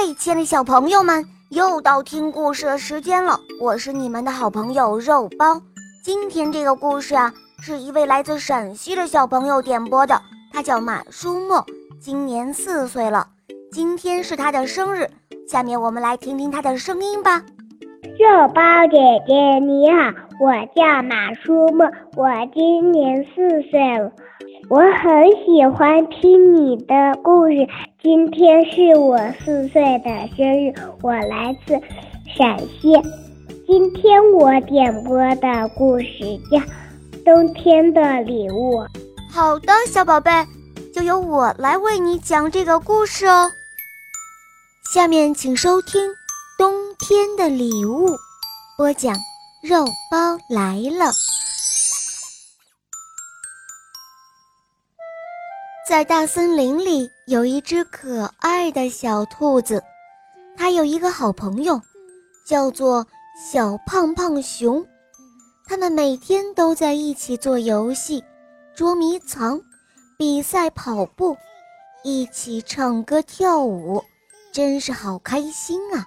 嗨，亲爱的小朋友们，又到听故事的时间了。我是你们的好朋友肉包。今天这个故事啊，是一位来自陕西的小朋友点播的，他叫马书墨，今年四岁了。今天是他的生日，下面我们来听听他的声音吧。肉包姐姐你好，我叫马书墨，我今年四岁了。我很喜欢听你的故事。今天是我四岁的生日，我来自陕西。今天我点播的故事叫《冬天的礼物》。好的，小宝贝，就由我来为你讲这个故事哦。下面请收听《冬天的礼物》，播讲肉包来了。在大森林里有一只可爱的小兔子，它有一个好朋友，叫做小胖胖熊。他们每天都在一起做游戏、捉迷藏、比赛跑步，一起唱歌跳舞，真是好开心啊！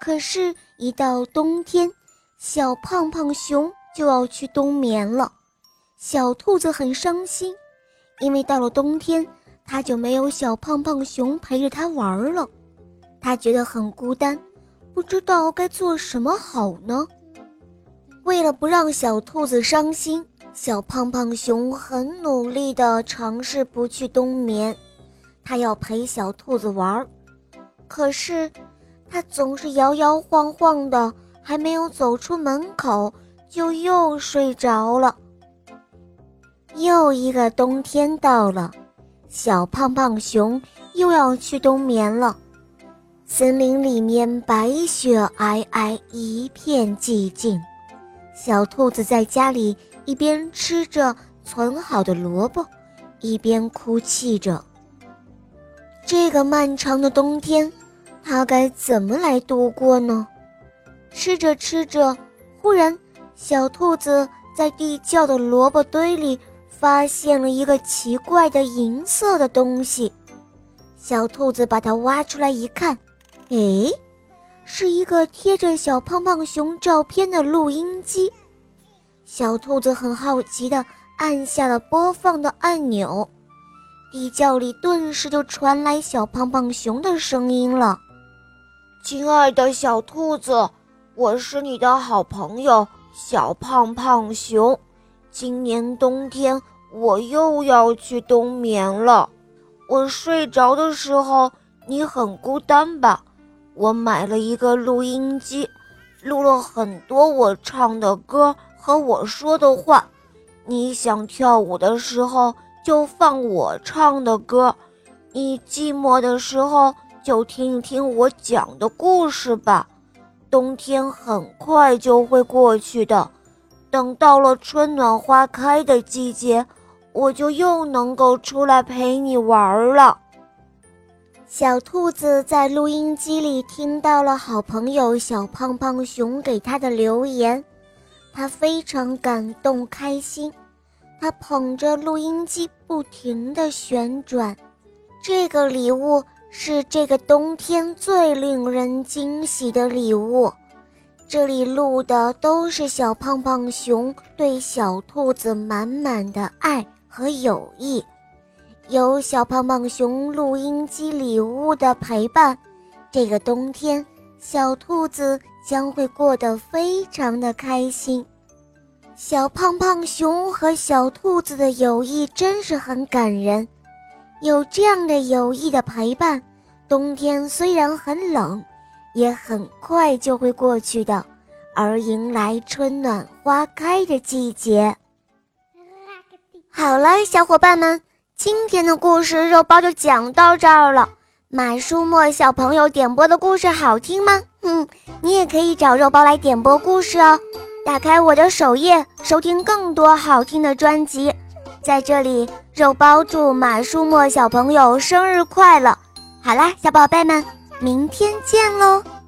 可是，一到冬天，小胖胖熊就要去冬眠了，小兔子很伤心。因为到了冬天，他就没有小胖胖熊陪着他玩了，他觉得很孤单，不知道该做什么好呢。为了不让小兔子伤心，小胖胖熊很努力地尝试不去冬眠，他要陪小兔子玩，可是他总是摇摇晃晃的，还没有走出门口，就又睡着了。又一个冬天到了，小胖胖熊又要去冬眠了。森林里面白雪皑皑，一片寂静。小兔子在家里一边吃着存好的萝卜，一边哭泣着。这个漫长的冬天，它该怎么来度过呢？吃着吃着，忽然，小兔子在地窖的萝卜堆里。发现了一个奇怪的银色的东西，小兔子把它挖出来一看，哎，是一个贴着小胖胖熊照片的录音机。小兔子很好奇地按下了播放的按钮，地窖里顿时就传来小胖胖熊的声音了：“亲爱的小兔子，我是你的好朋友小胖胖熊。”今年冬天我又要去冬眠了。我睡着的时候，你很孤单吧？我买了一个录音机，录了很多我唱的歌和我说的话。你想跳舞的时候就放我唱的歌，你寂寞的时候就听一听我讲的故事吧。冬天很快就会过去的。等到了春暖花开的季节，我就又能够出来陪你玩了。小兔子在录音机里听到了好朋友小胖胖熊给他的留言，他非常感动开心。他捧着录音机不停地旋转，这个礼物是这个冬天最令人惊喜的礼物。这里录的都是小胖胖熊对小兔子满满的爱和友谊，有小胖胖熊录音机礼物的陪伴，这个冬天小兔子将会过得非常的开心。小胖胖熊和小兔子的友谊真是很感人，有这样的友谊的陪伴，冬天虽然很冷。也很快就会过去的，而迎来春暖花开的季节。好了，小伙伴们，今天的故事肉包就讲到这儿了。马书墨小朋友点播的故事好听吗？嗯，你也可以找肉包来点播故事哦。打开我的首页，收听更多好听的专辑。在这里，肉包祝马书墨小朋友生日快乐。好啦，小宝贝们。明天见喽。